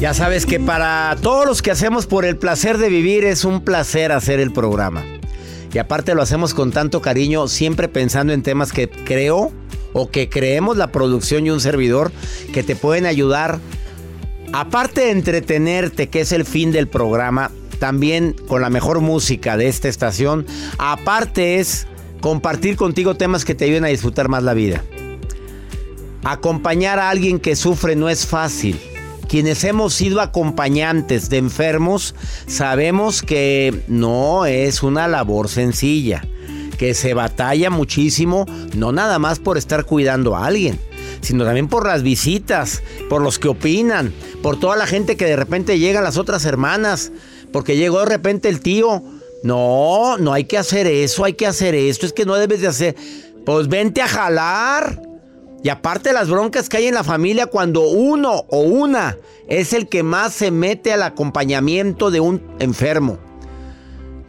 Ya sabes que para todos los que hacemos por el placer de vivir es un placer hacer el programa. Y aparte lo hacemos con tanto cariño, siempre pensando en temas que creo o que creemos la producción y un servidor que te pueden ayudar. Aparte de entretenerte, que es el fin del programa, también con la mejor música de esta estación, aparte es compartir contigo temas que te ayuden a disfrutar más la vida. Acompañar a alguien que sufre no es fácil. Quienes hemos sido acompañantes de enfermos sabemos que no es una labor sencilla, que se batalla muchísimo, no nada más por estar cuidando a alguien, sino también por las visitas, por los que opinan, por toda la gente que de repente llegan las otras hermanas, porque llegó de repente el tío. No, no hay que hacer eso, hay que hacer esto, es que no debes de hacer. Pues vente a jalar. Y aparte las broncas que hay en la familia cuando uno o una es el que más se mete al acompañamiento de un enfermo.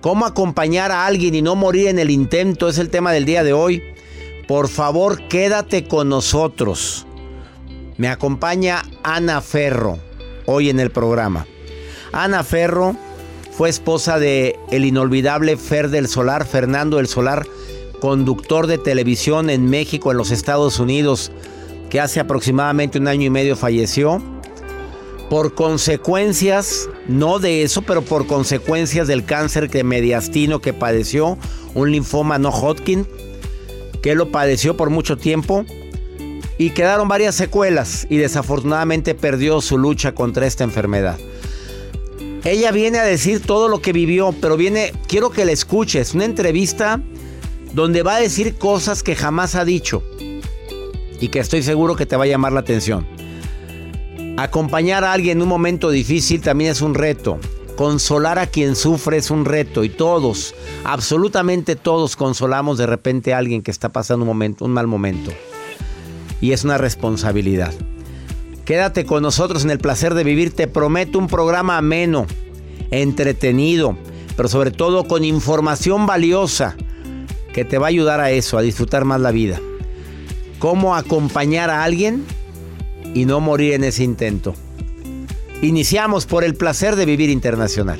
¿Cómo acompañar a alguien y no morir en el intento? Es el tema del día de hoy. Por favor, quédate con nosotros. Me acompaña Ana Ferro hoy en el programa. Ana Ferro fue esposa de el inolvidable Fer del Solar, Fernando del Solar conductor de televisión en México, en los Estados Unidos, que hace aproximadamente un año y medio falleció. Por consecuencias, no de eso, pero por consecuencias del cáncer de mediastino que padeció, un linfoma no Hodgkin, que lo padeció por mucho tiempo. Y quedaron varias secuelas y desafortunadamente perdió su lucha contra esta enfermedad. Ella viene a decir todo lo que vivió, pero viene, quiero que la escuches, una entrevista donde va a decir cosas que jamás ha dicho y que estoy seguro que te va a llamar la atención. Acompañar a alguien en un momento difícil también es un reto. Consolar a quien sufre es un reto y todos, absolutamente todos consolamos de repente a alguien que está pasando un momento, un mal momento. Y es una responsabilidad. Quédate con nosotros en el placer de vivir, te prometo un programa ameno, entretenido, pero sobre todo con información valiosa que te va a ayudar a eso, a disfrutar más la vida. Cómo acompañar a alguien y no morir en ese intento. Iniciamos por el placer de vivir internacional.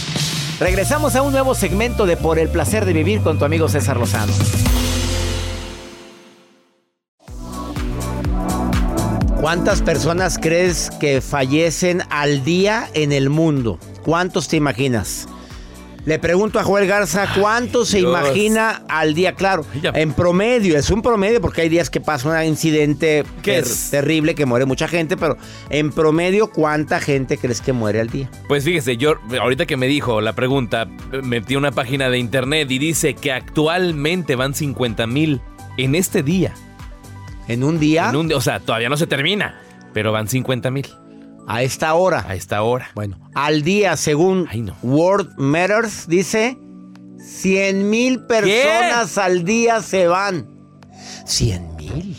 Regresamos a un nuevo segmento de Por el Placer de Vivir con tu amigo César Lozano. ¿Cuántas personas crees que fallecen al día en el mundo? ¿Cuántos te imaginas? Le pregunto a Joel Garza, ¿cuántos se Dios. imagina al día? Claro, en promedio, es un promedio porque hay días que pasa un incidente ¿Qué ter- es? terrible que muere mucha gente, pero en promedio, ¿cuánta gente crees que muere al día? Pues fíjese, yo ahorita que me dijo la pregunta, metí una página de internet y dice que actualmente van 50 mil en este día. ¿En un día? En un día, o sea, todavía no se termina, pero van 50 mil. A esta hora. A esta hora. Bueno, al día, según World Matters, dice 100 mil personas al día se van. 100 mil.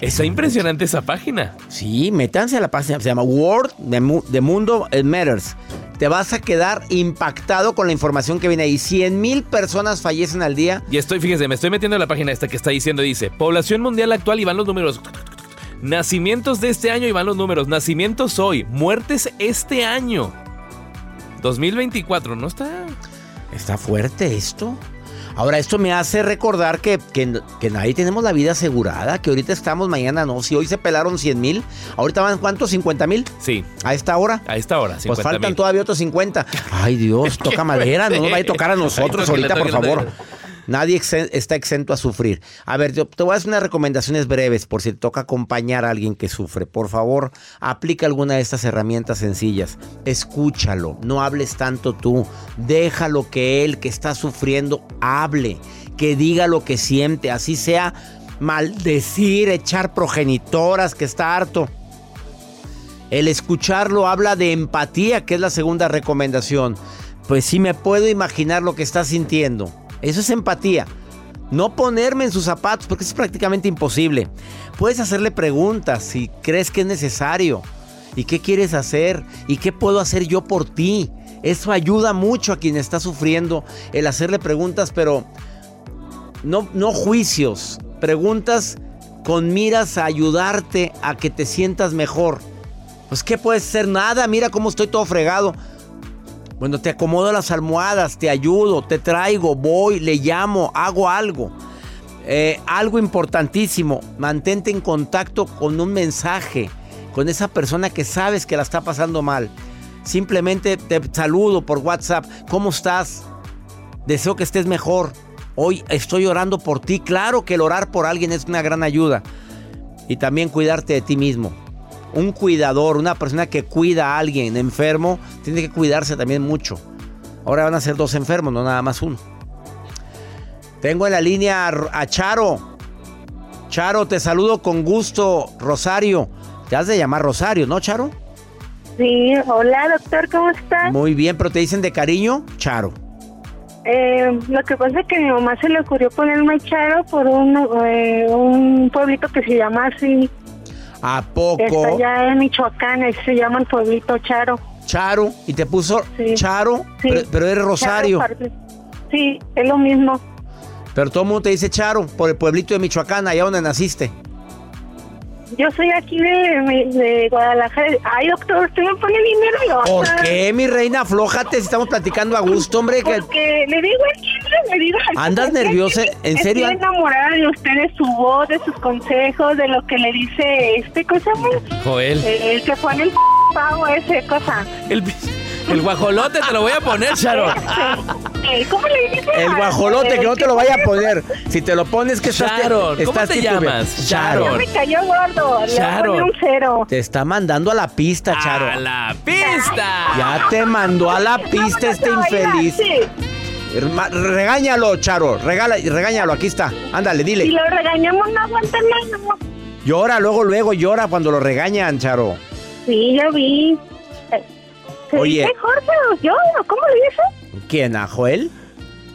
Está impresionante esa página. Sí, métanse a la página, se llama World de, Mu- de Mundo eh, Matters. Te vas a quedar impactado con la información que viene ahí. 100 mil personas fallecen al día. Y estoy, fíjese, me estoy metiendo en la página esta que está diciendo, dice, población mundial actual y van los números. Nacimientos de este año y van los números. Nacimientos hoy, muertes este año. 2024, ¿no está? Está fuerte esto. Ahora, esto me hace recordar que, que, que nadie tenemos la vida asegurada, que ahorita estamos, mañana no. Si hoy se pelaron 100 mil, ahorita van cuántos, 50 mil. Sí. A esta hora. A esta hora, Pues 50 faltan mil. todavía otros 50. Ay Dios, toca madera, no nos vaya a tocar a nosotros ahorita, por favor. Nadie está exento a sufrir. A ver, te voy a hacer unas recomendaciones breves por si te toca acompañar a alguien que sufre. Por favor, aplica alguna de estas herramientas sencillas. Escúchalo, no hables tanto tú. Déjalo que él que está sufriendo hable, que diga lo que siente, así sea maldecir, echar progenitoras, que está harto. El escucharlo habla de empatía, que es la segunda recomendación. Pues sí me puedo imaginar lo que está sintiendo. Eso es empatía. No ponerme en sus zapatos, porque es prácticamente imposible. Puedes hacerle preguntas si crees que es necesario. ¿Y qué quieres hacer? ¿Y qué puedo hacer yo por ti? Eso ayuda mucho a quien está sufriendo, el hacerle preguntas, pero no, no juicios. Preguntas con miras a ayudarte a que te sientas mejor. Pues qué puede ser nada, mira cómo estoy todo fregado. Bueno, te acomodo las almohadas, te ayudo, te traigo, voy, le llamo, hago algo. Eh, algo importantísimo, mantente en contacto con un mensaje, con esa persona que sabes que la está pasando mal. Simplemente te saludo por WhatsApp, ¿cómo estás? Deseo que estés mejor. Hoy estoy orando por ti. Claro que el orar por alguien es una gran ayuda. Y también cuidarte de ti mismo. Un cuidador, una persona que cuida a alguien enfermo, tiene que cuidarse también mucho. Ahora van a ser dos enfermos, no nada más uno. Tengo en la línea a Charo. Charo, te saludo con gusto, Rosario. Te has de llamar Rosario, ¿no, Charo? Sí, hola doctor, ¿cómo estás? Muy bien, pero te dicen de cariño, Charo. Eh, lo que pasa es que a mi mamá se le ocurrió ponerme Charo por un, eh, un pueblito que se llama así. ¿A poco? Está allá en Michoacán, ahí se llama el pueblito Charo. Charo, y te puso Charo, Sí. pero, pero eres Rosario. Charo. Sí, es lo mismo. Pero todo el mundo te dice Charo, por el pueblito de Michoacán, allá donde naciste. Yo soy aquí de, de Guadalajara. Ay, doctor, usted me pone bien nerviosa. ¿Por qué, mi reina? Aflójate si estamos platicando a gusto, hombre. Que... Porque le digo chile, le digo ¿Andas nerviosa? ¿En serio? Estoy enamorada de usted, de su voz, de sus consejos, de lo que le dice este cosa. Joel. El que pone el pavo ese cosa. El, El guajolote te lo voy a poner, Charo. ¿Cómo le dices? El guajolote, que no te lo vaya a poner. Si te lo pones, que estás. Sharon, ¿cómo estás te titubeando. llamas? Ya Sharon. me cayó gordo. Le voy a Sharon. poner un cero. Te está mandando a la pista, Charo. ¡A la pista! Ya te mandó a la pista este infeliz. Regáñalo, Charo. Regala, regáñalo, aquí está. Ándale, Si dile. lo regañamos, no aguanta nada. Llora, luego, luego llora cuando lo regañan, Charo. Sí, ya vi. ¿Se Oye. dice Jorge o yo? ¿Cómo le dice? ¿Quién, a Joel?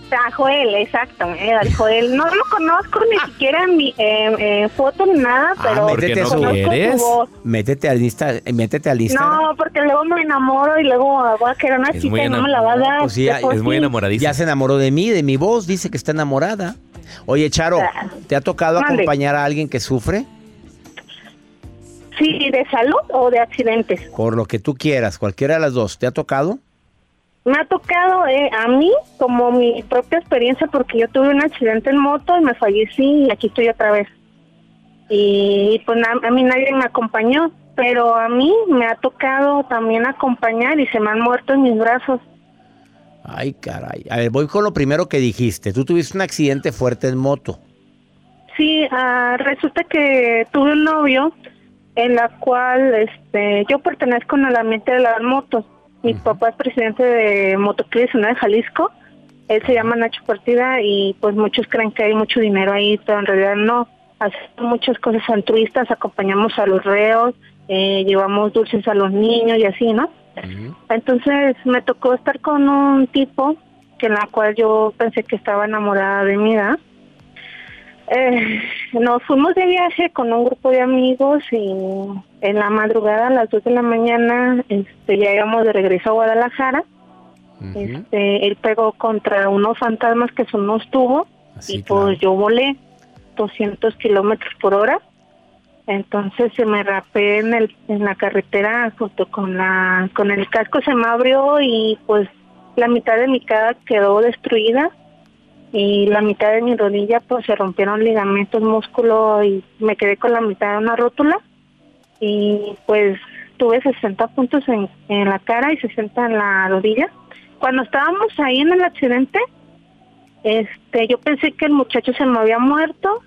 A Joel, exacto. eh, al Joel. No lo conozco ni siquiera en mi eh, eh, foto ni nada, pero ah, métete, no su- conozco su voz. métete al Insta, eh, métete al Instagram. No, porque luego me enamoro y luego voy a querer una Es chica muy y no me la va a dar. Pues sí, ya- De por Es muy sí. enamoradiza. Ya se enamoró de mí, de mi voz, dice que está enamorada. Oye, Charo, ¿te ha tocado Mande. acompañar a alguien que sufre? Sí, ¿de salud o de accidentes? Por lo que tú quieras, cualquiera de las dos. ¿Te ha tocado? Me ha tocado eh, a mí como mi propia experiencia porque yo tuve un accidente en moto y me fallecí y aquí estoy otra vez. Y pues a mí nadie me acompañó, pero a mí me ha tocado también acompañar y se me han muerto en mis brazos. Ay, caray. A ver, voy con lo primero que dijiste. Tú tuviste un accidente fuerte en moto. Sí, ah, resulta que tuve un novio en la cual este yo pertenezco al ambiente de las motos. Mi papá es presidente de Motoclub Nacional de Jalisco. Él se llama Nacho Partida y pues muchos creen que hay mucho dinero ahí, pero en realidad no. Hacemos muchas cosas altruistas, acompañamos a los reos, eh, llevamos dulces a los niños y así, ¿no? Entonces me tocó estar con un tipo que en la cual yo pensé que estaba enamorada de mí, ¿verdad? Eh, nos fuimos de viaje con un grupo de amigos y en la madrugada a las 2 de la mañana este, ya íbamos de regreso a Guadalajara. este, él pegó contra unos fantasmas que son unos tubos y pues yo volé 200 kilómetros por hora. Entonces se me rapé en, el, en la carretera junto con la con el casco se me abrió y pues la mitad de mi cara quedó destruida y la mitad de mi rodilla pues se rompieron ligamentos, músculo y me quedé con la mitad de una rótula y pues tuve 60 puntos en, en la cara y 60 en la rodilla. Cuando estábamos ahí en el accidente, este, yo pensé que el muchacho se me había muerto,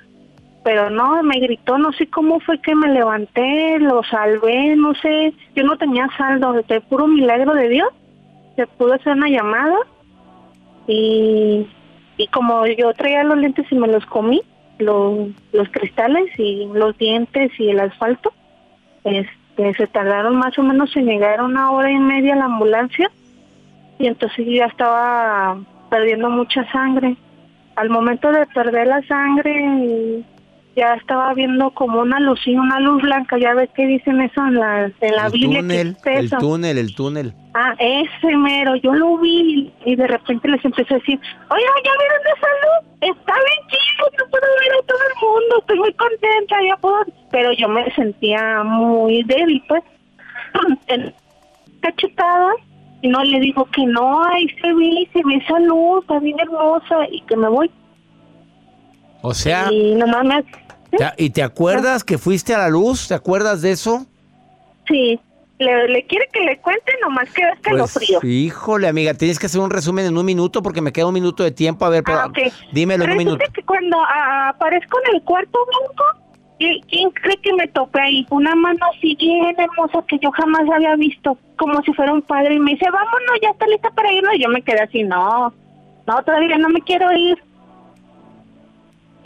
pero no, me gritó, no sé cómo fue que me levanté, lo salvé, no sé, yo no tenía saldo, de puro milagro de Dios, se pudo hacer una llamada y, y como yo traía los lentes y me los comí, los, los cristales y los dientes y el asfalto, este, se tardaron más o menos en llegar una hora y media a la ambulancia y entonces ya estaba perdiendo mucha sangre. Al momento de perder la sangre ya estaba viendo como una luz y una luz blanca, ya ves que dicen eso en la, en la el Biblia. túnel, que es el túnel, el túnel. Ah, ese mero, yo lo vi y de repente les empecé a decir, oye, ¿ya vieron esa luz? Está bien chido, yo puedo ver a todo el mundo, estoy muy contenta, ya puedo... Pero yo me sentía muy débil, pues. Cachetada, y no le digo que no, ahí se ve, se ve esa luz, está bien hermosa, y que me voy. O sea, Y nomás me... ¿y te acuerdas que fuiste a la luz? ¿Te acuerdas de eso? Sí, le, le quiere que le cuente, nomás que es que lo Pues, frío. híjole, amiga, tienes que hacer un resumen en un minuto porque me queda un minuto de tiempo. A ver, pero Ah, ok. dímelo en un minuto. que cuando ah, aparezco en el cuarto blanco, ¿qui- ¿quién cree que me topé ahí? Una mano así bien hermosa que yo jamás había visto, como si fuera un padre, y me dice, vámonos, ya está lista para irnos. Y yo me quedé así, no, no, todavía no me quiero ir.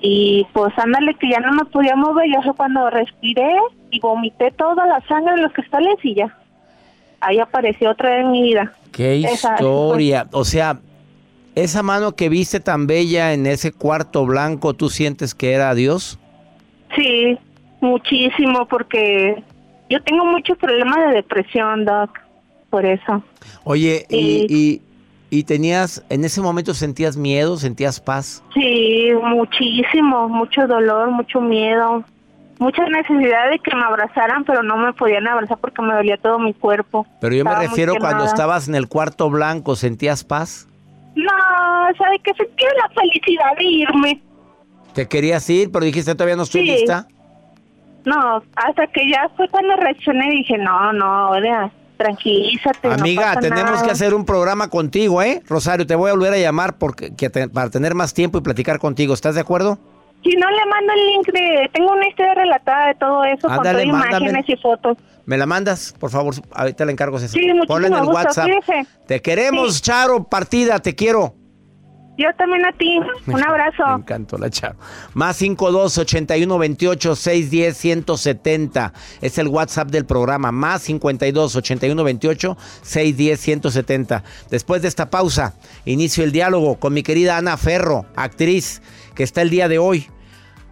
Y pues ándale que ya no me podía mover, yo fue cuando respiré y vomité toda la sangre de los cristales y ya. Ahí apareció otra vez en mi vida. Qué Esa- historia. O sea, esa mano que viste tan bella en ese cuarto blanco, ¿tú sientes que era Dios? Sí, muchísimo, porque yo tengo muchos problemas de depresión, Doc, por eso. Oye, y, y, y tenías, en ese momento sentías miedo, sentías paz. Sí, muchísimo, mucho dolor, mucho miedo, mucha necesidad de que me abrazaran, pero no me podían abrazar porque me dolía todo mi cuerpo. Pero yo me Estaba refiero cuando estabas en el cuarto blanco, ¿sentías paz? No, ¿sabe qué? Sentía la felicidad de irme. Te querías ir, pero dijiste todavía no estoy Sí. lista. No, hasta que ya fue cuando reaccioné y dije, no, no, ahora tranquilízate. Amiga, tenemos nada. que hacer un programa contigo, ¿eh? Rosario, te voy a volver a llamar porque, que te- para tener más tiempo y platicar contigo. ¿Estás de acuerdo? Si no le mando el link de... Tengo una historia relatada de todo eso Ándale, con imágenes y fotos. ¿Me la mandas, por favor? Ahorita le encargo César. Sí, Ponle en el gusto, WhatsApp. Te queremos, Sí. Charo, partida, te quiero. Yo también a ti. Un abrazo. Me encantó la Charo. Más 52 81 28 610 170. Es el WhatsApp del programa. Más 52 81 28 610 170. Después de esta pausa, inicio el diálogo con mi querida Ana Ferro, actriz que está el día de hoy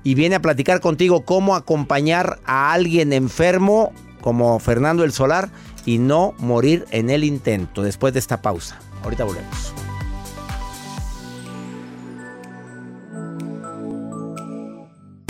y viene a platicar contigo cómo acompañar a alguien enfermo como Fernando el Solar y no morir en el intento. Después de esta pausa. Ahorita volvemos.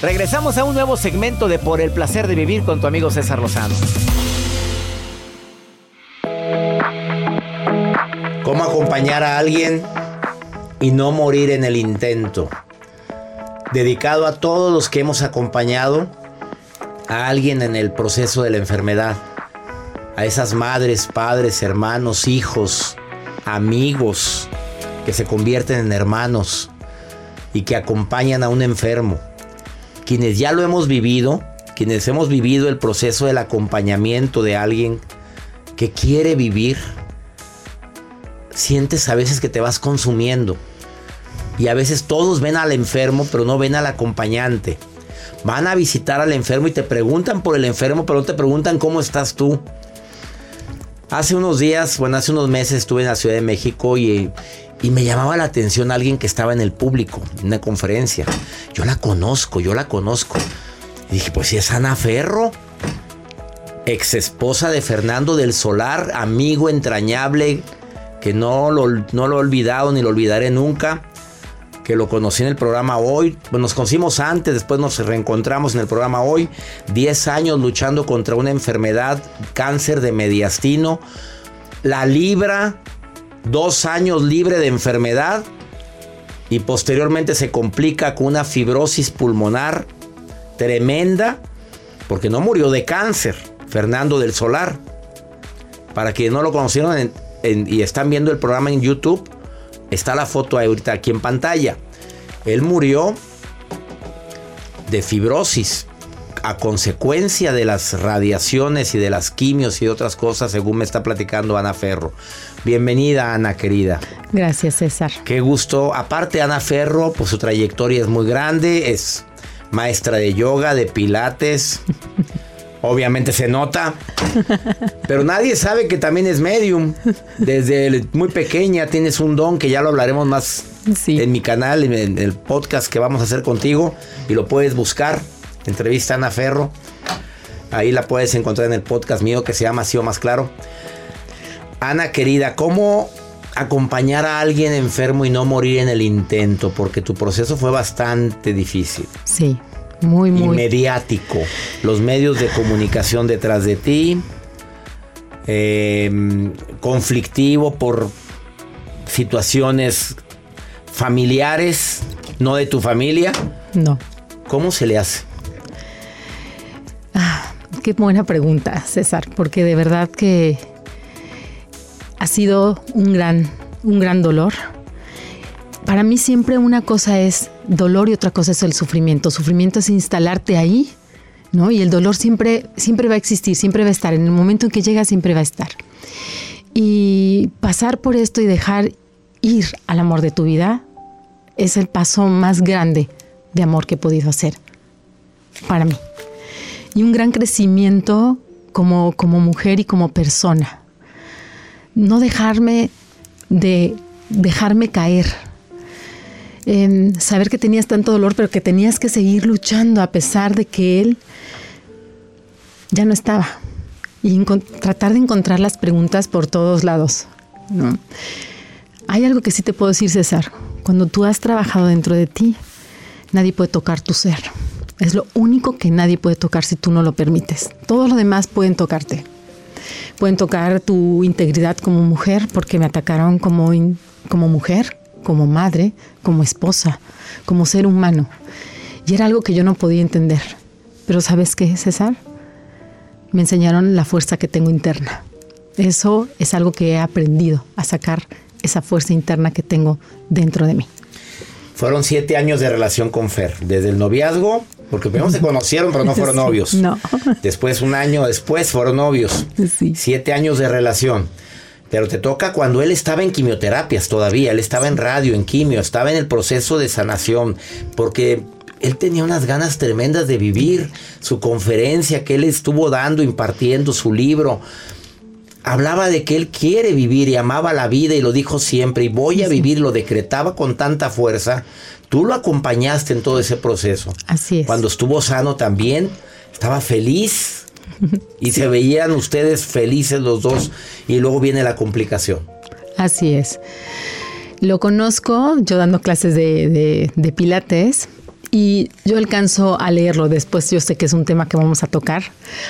Regresamos a un nuevo segmento de Por el placer de vivir con tu amigo César Lozano. ¿Cómo acompañar a alguien y no morir en el intento? Dedicado a todos los que hemos acompañado a alguien en el proceso de la enfermedad. A esas madres, padres, hermanos, hijos, amigos que se convierten en hermanos y que acompañan a un enfermo quienes ya lo hemos vivido, quienes hemos vivido el proceso del acompañamiento de alguien que quiere vivir, sientes a veces que te vas consumiendo. Y a veces todos ven al enfermo, pero no ven al acompañante. Van a visitar al enfermo y te preguntan por el enfermo, pero no te preguntan cómo estás tú. Hace unos días, bueno, hace unos meses estuve en la Ciudad de México y, y me llamaba la atención alguien que estaba en el público, en una conferencia. Yo la conozco, yo la conozco. Y dije, pues si es Ana Ferro, ex esposa de Fernando del Solar, amigo entrañable, que no lo, no lo he olvidado ni lo olvidaré nunca, que lo conocí en el programa hoy. Nos conocimos antes, después nos reencontramos en el programa hoy. 10 años luchando contra una enfermedad, cáncer de mediastino. La libra, dos años libre de enfermedad y posteriormente se complica con una fibrosis pulmonar tremenda, porque no murió de cáncer, Fernando del Solar. Para quienes no lo conocieron y están viendo el programa en YouTube, está la foto ahorita aquí en pantalla. Él murió de fibrosis a consecuencia de las radiaciones y de las quimios y de otras cosas, según me está platicando Ana Ferro. Bienvenida, Ana querida. Gracias, César. Qué gusto. Aparte, Ana Ferro, pues su trayectoria es muy grande. Es maestra de yoga, de pilates. Obviamente se nota. Pero nadie sabe que también es medium. Desde muy pequeña tienes un don que ya lo hablaremos más en mi canal, en el podcast que vamos a hacer contigo. Y lo puedes buscar. Entrevista a Ana Ferro. Ahí la puedes encontrar en el podcast mío que se llama Así o Más Claro. Ana querida, ¿cómo acompañar a alguien enfermo y no morir en el intento? Porque tu proceso fue bastante difícil. Sí, muy, Y muy. mediático. Los medios de comunicación detrás de ti. eh, conflictivo por situaciones familiares, no de tu familia. No. ¿Cómo se le hace? Qué buena pregunta, César, porque de verdad que ha sido un gran, un gran dolor. Para mí siempre una cosa es dolor y otra cosa es el sufrimiento. Sufrimiento es instalarte ahí, ¿no? Y el dolor siempre, siempre va a existir, siempre va a estar. En el momento en que llega siempre va a estar. Y pasar por esto y dejar ir al amor de tu vida es el paso más grande de amor que he podido hacer para mí. Y un gran crecimiento como, como mujer y como persona. No dejarme de dejarme caer. Saber que tenías tanto dolor, pero que tenías que seguir luchando a pesar de que él ya no estaba. y tratar de encontrar las preguntas por todos lados. ¿no? Hay algo que sí te puedo decir, César. Cuando tú has trabajado dentro de ti, nadie puede tocar tu ser. Es lo único que nadie puede tocar si tú no lo permites. Todo lo demás pueden tocarte. Pueden tocar tu integridad como mujer porque me atacaron como, como mujer, como madre, como esposa, como ser humano. Y era algo que yo no podía entender. Pero ¿sabes qué, César? Me enseñaron la fuerza que tengo interna. Eso es algo que he aprendido a sacar esa fuerza interna que tengo dentro de mí. Fueron siete años de relación con Fer, desde el noviazgo, porque primero se conocieron, pero no fueron novios. No. Después, un año después, fueron novios. Sí. Siete años de relación. Pero te toca cuando él estaba en quimioterapias todavía, él estaba en radio, en quimio, estaba en el proceso de sanación, porque él tenía unas ganas tremendas de vivir su conferencia que él estuvo dando, impartiendo su libro hablaba de que él quiere vivir y amaba la vida y lo dijo siempre y voy a vivir, lo decretaba con tanta fuerza. Tú lo acompañaste en todo ese proceso. Así es. Cuando estuvo sano también, estaba feliz y se veían ustedes felices los dos y luego viene la complicación. Así es. Lo conozco yo dando clases de, de, de pilates y yo alcanzo a leerlo, después yo sé que es un tema que vamos a tocar.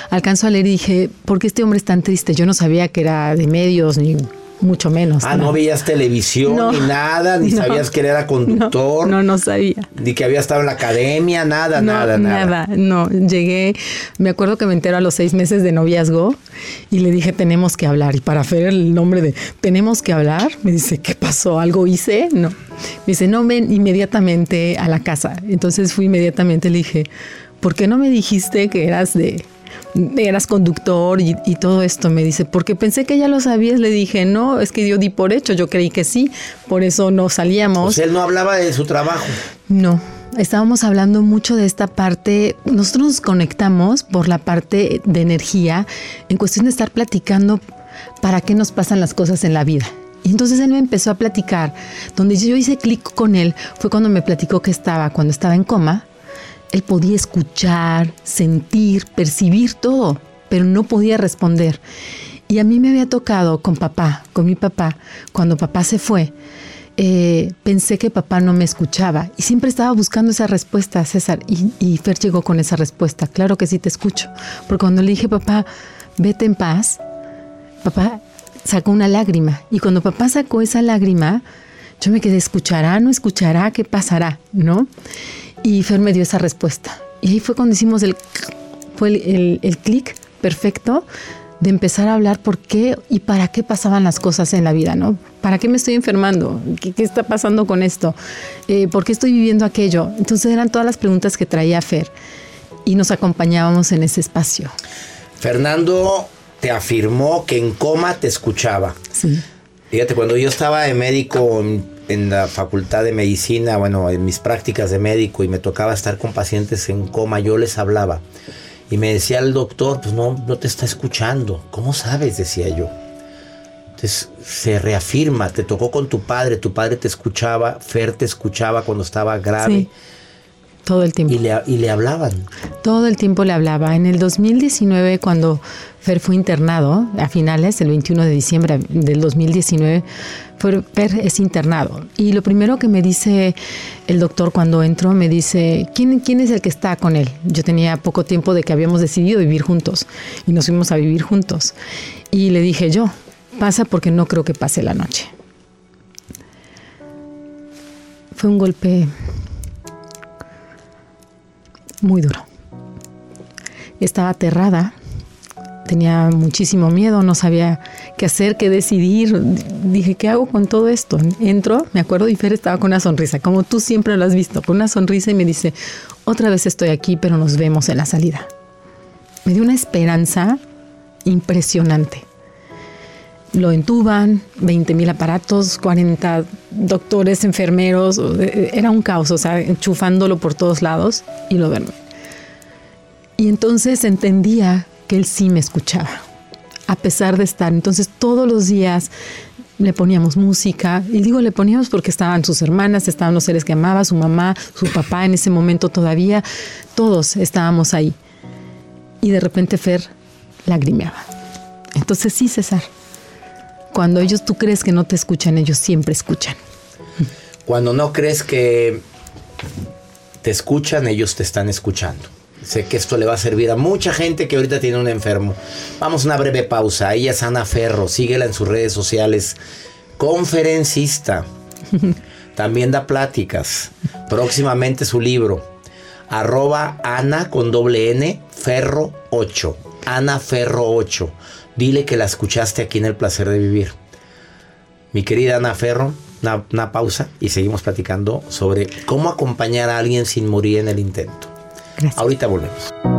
Alcanzo a leer y dije, ¿por qué este hombre es tan triste? Yo no sabía que era de medios ni mucho menos. Ah, no, veías televisión ni nada, ni sabías que él era conductor. No, no, sabía. Ni que había estado en la academia, nada, nada, nada. Nada, no. Llegué, me acuerdo que me entero a los seis meses de noviazgo y le dije, tenemos que hablar. Y para hacer el nombre de, tenemos que hablar, me dice, ¿qué pasó? ¿Algo hice? No. Me dice, no, ven inmediatamente a la casa. Entonces fui inmediatamente, le dije, ¿por qué no me dijiste que eras de eras conductor y, todo esto. Me dice, porque pensé que ya lo sabías. Le dije, no, es que yo di por hecho, yo creí que sí, por eso no salíamos. Pues él no hablaba de su trabajo. No, estábamos hablando mucho de esta parte, nosotros nos conectamos por la parte de energía en cuestión de estar platicando para qué nos pasan las cosas en la vida. Y entonces él me empezó a platicar, donde yo hice clic con él, fue cuando me platicó que estaba, cuando estaba en coma, él podía escuchar, sentir, percibir todo, pero no podía responder. Y a mí me había tocado con papá, con mi papá, cuando papá se fue, eh, pensé que papá no me escuchaba y siempre estaba buscando esa respuesta, César, y, y, Fer llegó con esa respuesta, claro que sí te escucho, porque cuando le dije, papá, vete en paz, papá sacó una lágrima y cuando papá sacó esa lágrima, yo me quedé, ¿escuchará? ¿No escuchará? ¿Qué pasará? ¿No? Y Fer me dio esa respuesta. Y ahí fue cuando hicimos el, fue el, el, clic perfecto de empezar a hablar por qué y para qué pasaban las cosas en la vida, ¿no? ¿Para qué me estoy enfermando? ¿Qué, qué está pasando con esto? Eh, ¿Por qué estoy viviendo aquello? Entonces eran todas las preguntas que traía Fer y nos acompañábamos en ese espacio. Fernando te afirmó que en coma te escuchaba. Sí. Fíjate, cuando yo estaba de médico en la facultad de medicina, bueno, en mis prácticas de médico y me tocaba estar con pacientes en coma, yo les hablaba. Y me decía el doctor, pues no, no te está escuchando. ¿Cómo sabes? Decía yo. Entonces se reafirma, te tocó con tu padre, tu padre te escuchaba, Fer te escuchaba cuando estaba grave. Sí, todo el tiempo. Y le, y le hablaban. Todo el tiempo le hablaba. En el 2019, cuando Fer fue internado, a finales, el 21 de diciembre del 2019, Fer es internado. Y lo primero que me dice el doctor cuando entró, me dice, ¿quién, ¿quién es el que está con él? Yo tenía poco tiempo de que habíamos decidido vivir juntos y nos fuimos a vivir juntos. Y le dije yo, pasa porque no creo que pase la noche. Fue un golpe muy duro. Estaba aterrada, tenía muchísimo miedo, no sabía qué hacer, qué decidir. Dije, ¿qué hago con todo esto? Entro, me acuerdo, y Fer estaba con una sonrisa, como tú siempre lo has visto, con una sonrisa y me dice, otra vez estoy aquí, pero nos vemos en la salida. Me dio una esperanza impresionante. Lo entuban, 20 mil aparatos, 40 doctores, enfermeros, era un caos, o sea, enchufándolo por todos lados y lo duerme. Y entonces entendía que él sí me escuchaba, a pesar de estar. Entonces todos los días le poníamos música, y digo le poníamos porque estaban sus hermanas, estaban los seres que amaba, su mamá, su papá en ese momento todavía, todos estábamos ahí. Y de repente Fer lagrimeaba Entonces sí, César. Cuando ellos tú crees que no te escuchan, ellos siempre escuchan. Cuando no crees que te escuchan, ellos te están escuchando. Sé que esto le va a servir a mucha gente que ahorita tiene un enfermo. Vamos a una breve pausa. Ella es Ana Ferro. Síguela en sus redes sociales. Conferencista. También da pláticas. Próximamente su libro. Arroba Ana con doble N Ferro 8. Ana Ferro 8. Dile que la escuchaste aquí en El Placer de Vivir. Mi querida Ana Ferro, una, una pausa y seguimos platicando sobre cómo acompañar a alguien sin morir en el intento. Ahorita volvemos.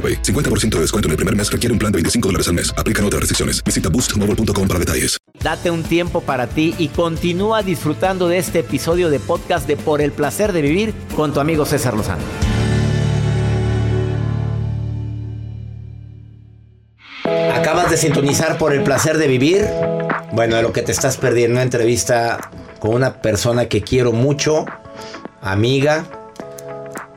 AroPay. 50% de descuento en el primer mes requiere un plan de 25 dólares al mes. Aplican otras restricciones. Visita boostmobile.com para detalles. Date un tiempo para ti y continúa disfrutando de este episodio de podcast de Por el placer de vivir con tu amigo César Lozano. Acabas de sintonizar por el placer de vivir. Bueno, de lo que te estás perdiendo, una entrevista con una persona que quiero mucho, amiga,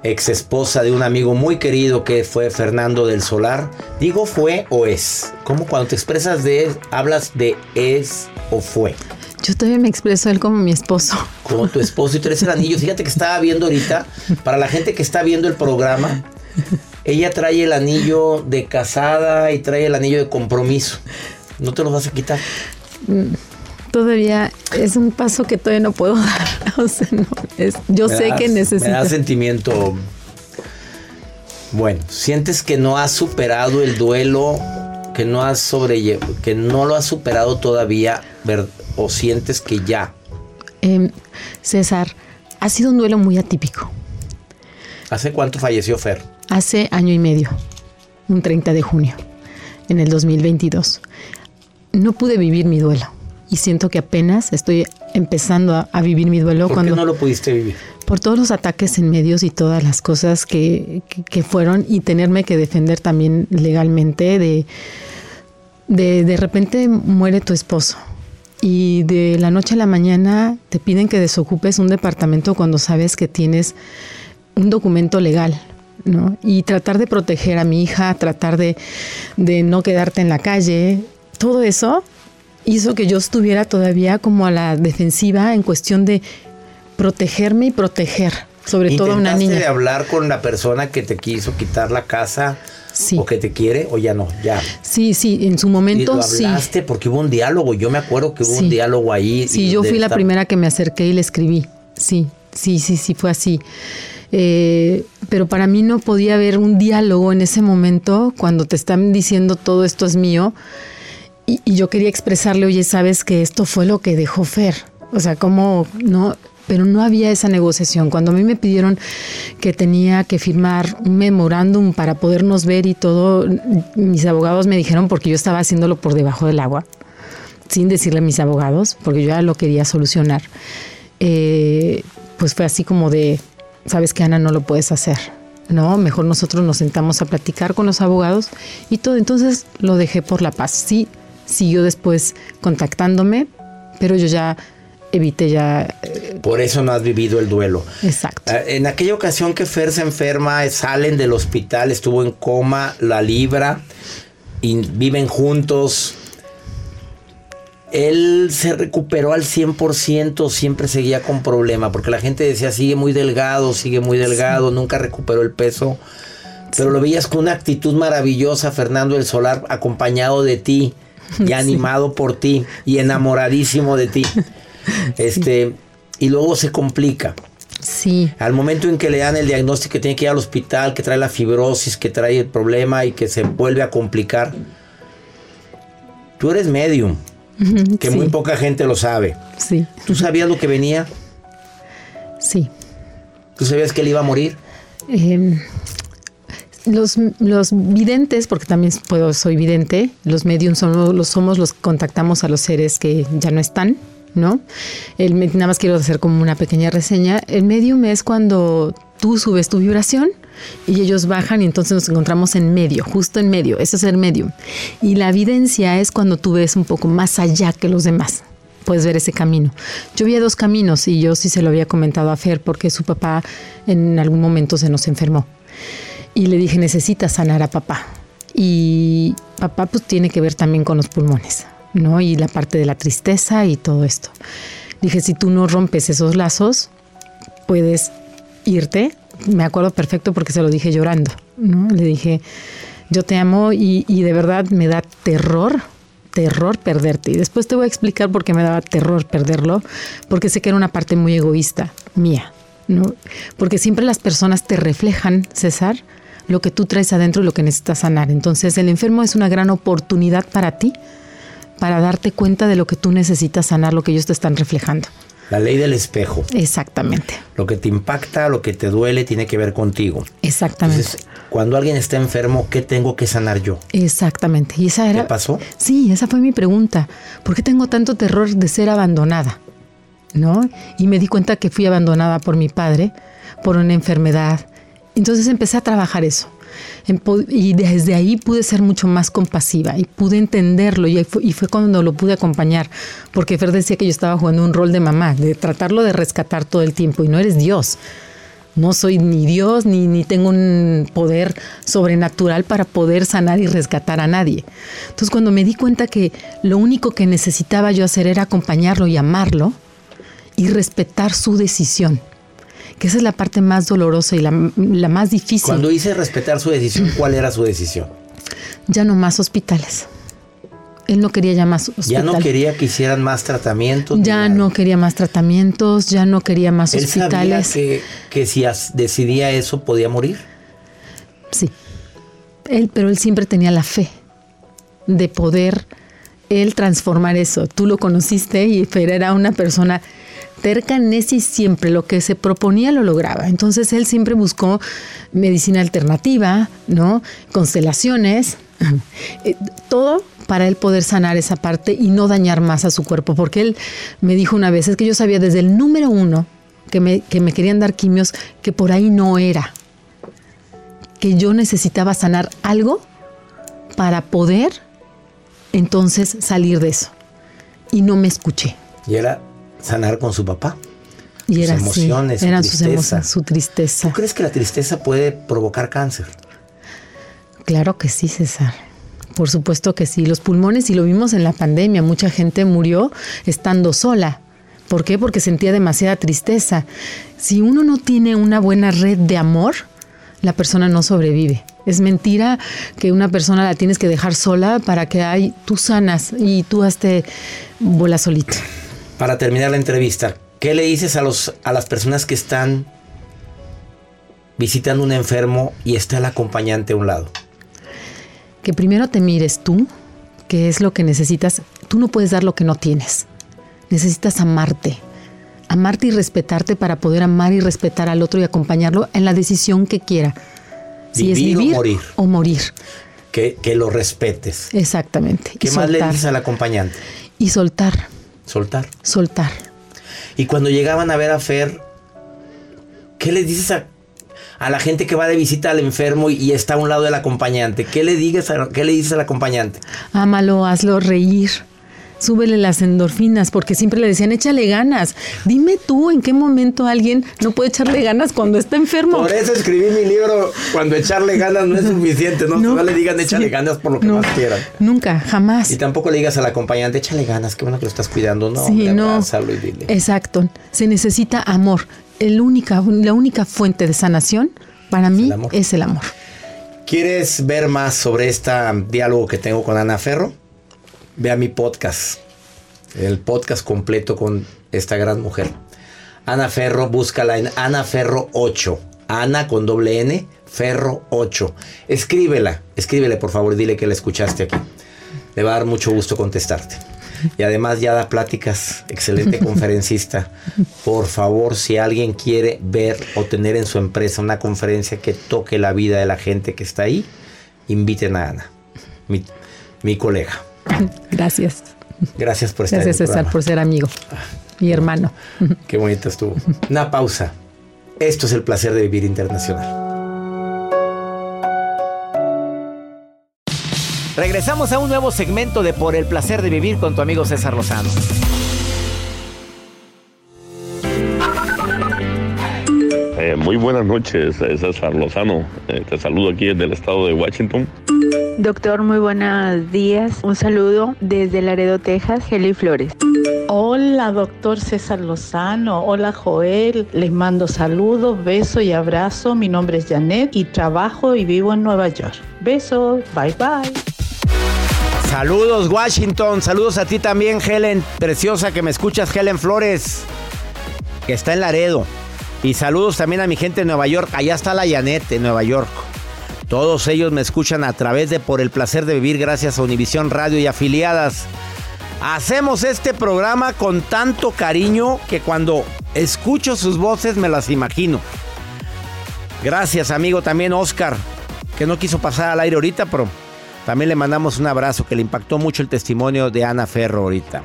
ex esposa de un amigo muy querido que fue Fernando del Solar. Digo fue o es. ¿Cómo cuando te expresas de él, hablas de es o fue? Yo todavía me expreso él como mi esposo. Como tu esposo y tú eres el anillo. Fíjate que estaba viendo ahorita, para la gente que está viendo el programa, ella trae el anillo de casada y trae el anillo de compromiso. ¿No te lo vas a quitar? Mm, Todavía es un paso que todavía no puedo dar. O sea, no, es, yo Me sé das- que necesito. Me da sentimiento. Bueno, sientes que no has superado el duelo, que no has sobrellevado, que no lo has superado todavía, ver- o sientes que ya. Em, César, ha sido un duelo muy atípico. ¿Hace cuánto falleció Fer? Hace año y medio, un 30 de junio, en el 2022. No pude vivir mi duelo y siento que apenas estoy empezando a, a vivir mi duelo ¿Por cuando qué no lo pudiste vivir? por todos los ataques en medios y todas las cosas que, que- que fueron y tenerme que defender también legalmente de, de de repente muere tu esposo y de la noche a la mañana te piden que desocupes un departamento cuando sabes que tienes un documento legal, ¿no? Y tratar de proteger a mi hija, tratar de, de no quedarte en la calle, todo eso hizo que yo estuviera todavía como a la defensiva en cuestión de protegerme y proteger, sobre todo a una ¿Intentaste niña. de hablar con la persona que te quiso quitar la casa? ¿O que te quiere? ¿O ya no? Ya. Sí, sí, en su ¿Y momento lo sí. hablaste? Porque hubo un diálogo. Yo me acuerdo que hubo un diálogo ahí. Sí, yo fui la primera que me acerqué y le escribí. Sí, sí, sí, sí, fue así. Eh, pero para mí no podía haber un diálogo en ese momento cuando te están diciendo todo esto es mío. Y, y yo quería expresarle, oye, sabes que esto fue lo que dejó Fer. O sea, como no, pero no había esa negociación. Cuando a mí me pidieron que tenía que firmar un memorándum para podernos ver y todo, mis abogados me dijeron porque yo estaba haciéndolo por debajo del agua sin decirle a mis abogados, porque yo ya lo quería solucionar, eh, pues fue así como de, sabes que Ana no lo puedes hacer, ¿no? Mejor nosotros nos sentamos a platicar con los abogados y todo, entonces lo dejé por la paz. Sí, siguió después contactándome, pero yo ya evité ya... eh, Por eso no has vivido el duelo. Exacto. Eh, En aquella ocasión que Fer se enferma, salen del hospital, estuvo en coma, la libra, y viven juntos. Él se recuperó al 100%, siempre seguía con problema, porque la gente decía, sigue muy delgado, sigue muy delgado, nunca recuperó el peso. Pero lo veías con una actitud maravillosa, Fernando el Solar, acompañado de ti. Y animado por ti y enamoradísimo de ti. Este, y luego se complica. Sí. Al momento en que le dan el diagnóstico que tiene que ir al hospital, que trae la fibrosis, que trae el problema y que se vuelve a complicar. Tú eres medium, que Sí. muy poca gente lo sabe. Sí. ¿Tú sabías lo que venía? Sí. ¿Tú sabías que él iba a morir? Eh, los, videntes, porque también puedo, soy vidente, los mediums somos los, somos los que contactamos a los seres que ya no están, ¿no? El, nada más quiero hacer como una pequeña reseña. El medium es cuando tú subes tu vibración y ellos bajan y entonces nos encontramos en medio, justo en medio. Eso es el medium. Y la evidencia es cuando tú ves un poco más allá que los demás. Puedes ver ese camino. Yo vi dos caminos y yo sí se lo había comentado a Fer porque su papá en algún momento se nos enfermó. Y le dije, necesitas sanar a papá. Y papá pues tiene que ver también con los pulmones, ¿no? Y la parte de la tristeza y todo esto. Dije, si tú no rompes esos lazos, puedes irte. Me acuerdo perfecto porque se lo dije llorando, ¿no? Le dije, yo te amo y, y de verdad me da terror, terror perderte. Y después te voy a explicar por qué me daba terror perderlo, porque sé que era una parte muy egoísta mía, ¿no? Porque siempre las personas te reflejan, César, lo que tú traes adentro y lo que necesitas sanar. Entonces el enfermo es una gran oportunidad para ti, para darte cuenta de lo que tú necesitas sanar, lo que ellos te están reflejando. La ley del espejo. Exactamente, Lo que te impacta, lo que te duele, tiene que ver contigo. exactamente. Entonces, cuando alguien está enfermo, ¿qué tengo que sanar yo? Exactamente. Y esa era. ¿Qué pasó? Sí, esa fue mi pregunta. ¿Por qué tengo tanto terror de ser abandonada? ¿No? Y me di cuenta que fui abandonada por mi padre, por una enfermedad. Entonces empecé a trabajar eso. Y desde ahí pude ser mucho más compasiva y pude entenderlo y ahí fue, y fue cuando lo pude acompañar, porque Fer decía que yo estaba jugando un rol de mamá, de tratarlo de rescatar todo el tiempo y no eres Dios. No soy ni Dios ni, ni tengo un poder sobrenatural para poder sanar y rescatar a nadie. Entonces cuando me di cuenta que lo único que necesitaba yo hacer era acompañarlo y amarlo y respetar su decisión, que esa es la parte más dolorosa y la, la más difícil. Cuando hice respetar su decisión, ¿cuál era su decisión? Ya no más hospitales. Él no quería ya más hospitales. Ya no quería que hicieran más tratamientos. Ya no quería más tratamientos, ya no quería más Él sabía hospitales. que, que si decidía eso podía morir. Sí. Él, pero él siempre tenía la fe de poder él transformar eso. Tú lo conociste y era una persona terca, necia siempre lo que se proponía lo lograba. Entonces él siempre buscó medicina alternativa, ¿no? Constelaciones, eh, todo para él poder sanar esa parte y no dañar más a su cuerpo. Porque él me dijo una vez, es que yo sabía desde el número uno que me, que me querían dar quimios, que por ahí no era que yo necesitaba sanar algo para poder entonces salir de eso. Y no me escuché. Y era sanar con su papá. Y Sus era así, emociones, su eran sus tristeza. emociones, su tristeza. ¿Tú crees que la tristeza puede provocar cáncer? Claro que sí, César. Por supuesto que sí. Los pulmones, y lo vimos en la pandemia, mucha gente murió estando sola. ¿Por qué? Porque sentía demasiada tristeza. Si uno no tiene una buena red de amor, la persona no sobrevive. Es mentira que una persona la tienes que dejar sola para que ay, tú sanas y tú hazte bola solito. Para terminar la entrevista, ¿qué le dices a, los, a las personas que están visitando un enfermo y está el acompañante a un lado? Que primero te mires tú, que es lo que necesitas. Tú no puedes dar lo que no tienes. Necesitas amarte. Amarte y respetarte para poder amar y respetar al otro y acompañarlo en la decisión que quiera. Si es Vivir o vivir morir. o morir. Que, que lo respetes. Exactamente. ¿Qué y más le dices al acompañante? Y soltar, Soltar. soltar. Y cuando llegaban a ver a Fer, ¿qué le dices a, a la gente que va de visita al enfermo y, y está a un lado del acompañante? ¿Qué le, digas a- qué le dices al acompañante? Ámalo, hazlo reír. Súbele las endorfinas, porque siempre le decían, échale ganas. Dime tú en qué momento alguien no puede echarle ganas cuando está enfermo. Por eso escribí mi libro, cuando echarle ganas no es suficiente, no, no le digan échale sí. ganas por lo que No. más quieran. Nunca, jamás. Y tampoco le digas al acompañante, échale ganas, qué bueno que lo estás cuidando. No, Sí, no. y dile. Exacto. Se necesita amor. El única, la única fuente de sanación para mí es el amor. ¿Quieres ver más sobre este diálogo que tengo con Ana Ferro? Vea mi podcast. El podcast completo con esta gran mujer. Ana Ferro, búscala en Ana Ferro 8. Ana con doble N, Ferro 8. Escríbela, escríbele por favor, dile que la escuchaste aquí. Le va a dar mucho gusto contestarte. Y además ya da pláticas, excelente conferencista. Por favor, si alguien quiere ver o tener en su empresa una conferencia que toque la vida de la gente que está ahí, inviten a Ana, mi, mi colega. Gracias. Gracias por estar Gracias, en el César, programa. por ser amigo. Mi hermano. Qué bonito estuvo. Una pausa. Esto es el placer de vivir internacional. Regresamos a un nuevo segmento de Por el placer de vivir con tu amigo César Lozano. Eh, muy buenas noches, eh, César Lozano. Eh, te saludo aquí desde el estado de Washington. Doctor, muy buenos días. Un saludo desde Laredo, Texas, Heli Flores. Hola, doctor César Lozano. Hola, Joel. Les mando saludos, besos y abrazos. Mi nombre es Janet y trabajo y vivo en Nueva York. Besos. Bye, bye. Saludos Washington, saludos a ti también Helen, preciosa que me escuchas Helen Flores, que está en Laredo. Y saludos también a mi gente en Nueva York, allá está la Janet en Nueva York. Todos ellos me escuchan a través de Por el Placer de Vivir gracias a Univisión Radio y afiliadas. Hacemos este programa con tanto cariño que cuando escucho sus voces me las imagino. Gracias amigo también Oscar, que no quiso pasar al aire ahorita, pero también le mandamos un abrazo que le impactó mucho el testimonio de Ana Ferro ahorita.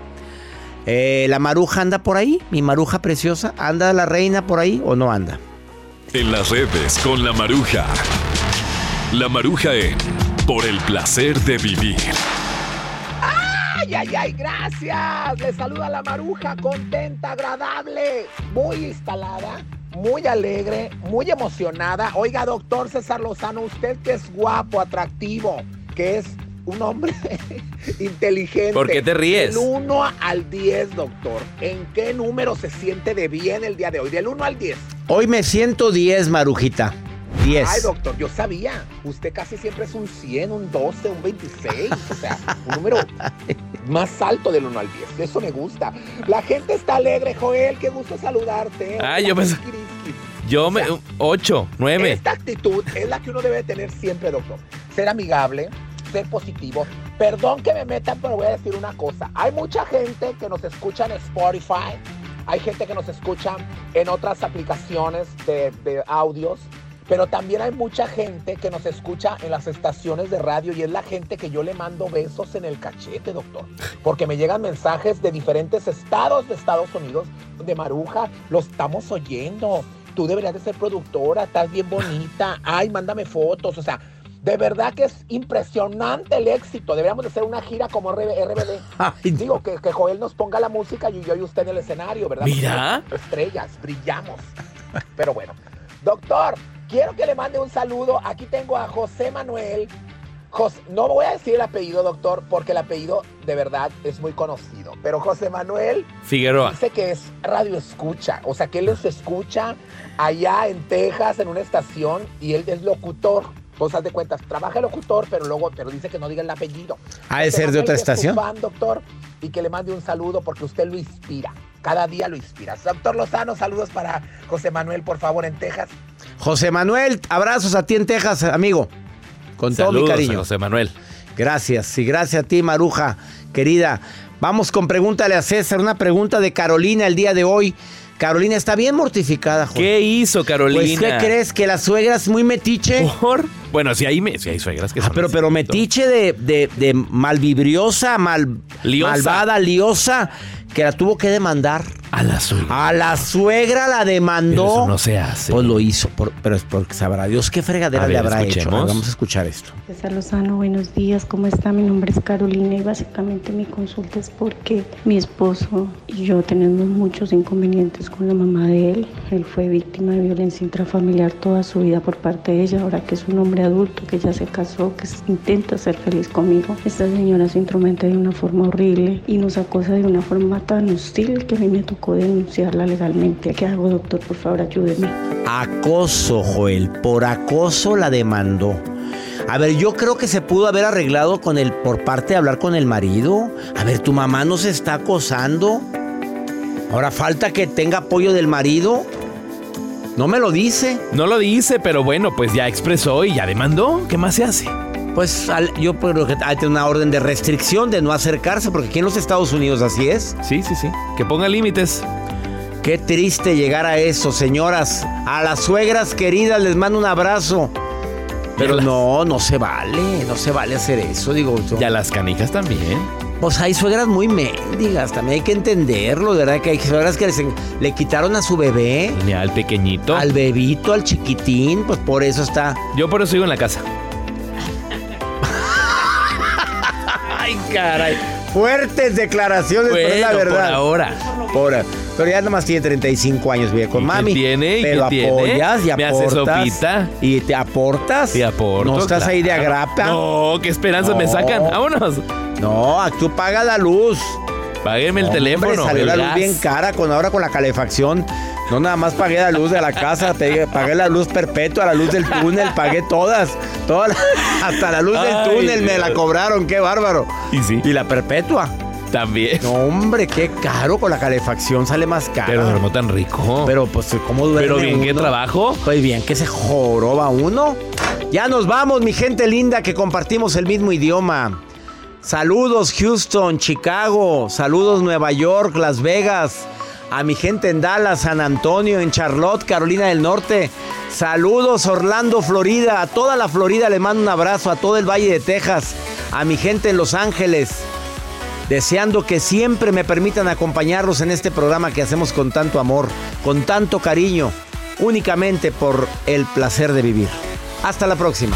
Eh, ¿La maruja anda por ahí? ¿Mi maruja preciosa? ¿Anda la reina por ahí o no anda? En las redes con la maruja. La maruja en Por el placer de vivir. ¡Ay, ay, ay! ¡Gracias! Le saluda la maruja, contenta, agradable, muy instalada, muy alegre, muy emocionada. Oiga, doctor César Lozano, usted que es guapo, atractivo, que es un hombre inteligente. ¿Por qué te ríes? Del 1 al 10, doctor. ¿En qué número se siente de bien el día de hoy? Del 1 al 10. Hoy me siento 10, Marujita. 10. Ay, doctor, yo sabía. Usted casi siempre es un 100, un 12, un 26. O sea, un número más alto del 1 al 10. Eso me gusta. La gente está alegre, Joel. Qué gusto saludarte. Ah, yo pensé. Yo me. 8, 9. Esta actitud es la que uno debe tener siempre, doctor. Ser amigable, ser positivo. Perdón que me metan, pero voy a decir una cosa. Hay mucha gente que nos escucha en Spotify. Hay gente que nos escucha en otras aplicaciones de, de audios. Pero también hay mucha gente que nos escucha en las estaciones de radio y es la gente que yo le mando besos en el cachete, doctor. Porque me llegan mensajes de diferentes estados de Estados Unidos de Maruja, lo estamos oyendo. Tú deberías de ser productora, estás bien bonita. Ay, mándame fotos. O sea, de verdad que es impresionante el éxito. Deberíamos de hacer una gira como RBD. Digo, que, que, Joel nos ponga la música y yo y usted en el escenario, ¿verdad? Mira. Estrellas, brillamos. Pero bueno, doctor, quiero que le mande un saludo. Aquí tengo a José Manuel. José, no voy a decir el apellido, doctor, porque el apellido de verdad es muy conocido. Pero José Manuel Figueroa. dice que es radio escucha. O sea, que él los escucha allá en Texas, en una estación, y él es locutor. Vos haz de cuentas, trabaja locutor, pero luego, pero dice que no diga el apellido. ¿Ha de ser de otra es estación? fan, doctor, y que le mande un saludo porque usted lo inspira. Cada día lo inspira. Doctor Lozano, saludos para José Manuel, por favor, en Texas. José Manuel, abrazos a ti en Texas, amigo. Con todo mi cariño. José Manuel. Gracias, y gracias a ti, Maruja, querida. Vamos con pregúntale a César, una pregunta de Carolina el día de hoy. Carolina está bien mortificada, Jorge. ¿Qué hizo Carolina? Pues, ¿qué crees? ¿Que la suegra es muy metiche? ¿Por? Bueno, si hay, sí hay suegras que Ah, son pero, pero metiche de, de, de malvibriosa, mal, Liosa. malvada, liosa, que la tuvo que demandar. A la suegra. A la suegra la demandó. Pero eso no se hace. Pues lo hizo, por- pero es porque sabrá Dios qué fregadera A le ver, habrá hecho. escuchemos. Vamos a escuchar esto. César Lozano, buenos días, ¿cómo está? Mi nombre es Carolina y básicamente mi consulta es porque mi esposo y yo tenemos muchos inconvenientes con la mamá de él. Él fue víctima de violencia intrafamiliar toda su vida por parte de ella, ahora que es un hombre adulto, que ya se casó, que intenta ser feliz conmigo. Esta señora se intromete de una forma horrible y nos acosa de una forma tan hostil que a mí me tocó denunciarla legalmente. ¿Qué hago, doctor? Por favor, ayúdeme. Acoso, Joel. Por acoso la demandó. A ver, yo creo que se pudo haber arreglado con el por parte de hablar con el marido. A ver, tu mamá no se está acosando. Ahora falta que tenga apoyo del marido. No me lo dice. No lo dice, pero bueno, pues ya expresó y ya demandó. ¿Qué más se hace? Pues al- yo creo que hay una orden de restricción de no acercarse, porque aquí en los Estados Unidos así es. Sí, sí, sí. Que ponga límites. Qué triste llegar a eso, señoras. A las suegras queridas les mando un abrazo. Pero no, no se vale, no se vale hacer eso, digo yo. Y a las canijas también. Pues hay suegras muy mendigas, también hay que entenderlo, de verdad que hay suegras que les le quitaron a su bebé, Ni al pequeñito. al bebito, al chiquitín, pues por eso está. Yo por eso sigo en la casa. Caray. Fuertes declaraciones, pero es la verdad. por ahora. Por- pero ya nomás tiene 35 años, vive con ¿Y qué mami. tiene? ¿Y pero tiene? apoyas y ¿Me hace aportas. sopita? Y te aportas. Sí, aporto. No estás ahí de agrapa. No, qué esperanzas me sacan. Vámonos. No, tú paga la luz. Págueme el Hombre, teléfono. salió el la luz bien cara con ahora con la calefacción. No nada más pagué la luz de la casa, pagué la luz perpetua, la luz del túnel, pagué todas, todas, hasta la luz Ay, del túnel me la cobraron, qué bárbaro. Y sí. Y la perpetua. También. No, hombre, qué caro con la calefacción, sale más caro. Pero no tan rico. Pero pues, ¿cómo duerme Pero bien uno? trabajo. Pues bien que se joroba uno. Ya nos vamos, mi gente linda, que compartimos el mismo idioma. Saludos Houston, Chicago, saludos Nueva York, Las Vegas, a mi gente en Dallas, San Antonio, en Charlotte, Carolina del Norte. Saludos Orlando, Florida, a toda la Florida le mando un abrazo, a todo el Valle de Texas, a mi gente en Los Ángeles. Deseando que siempre me permitan acompañarlos en este programa que hacemos con tanto amor, con tanto cariño, únicamente por el placer de vivir. Hasta la próxima.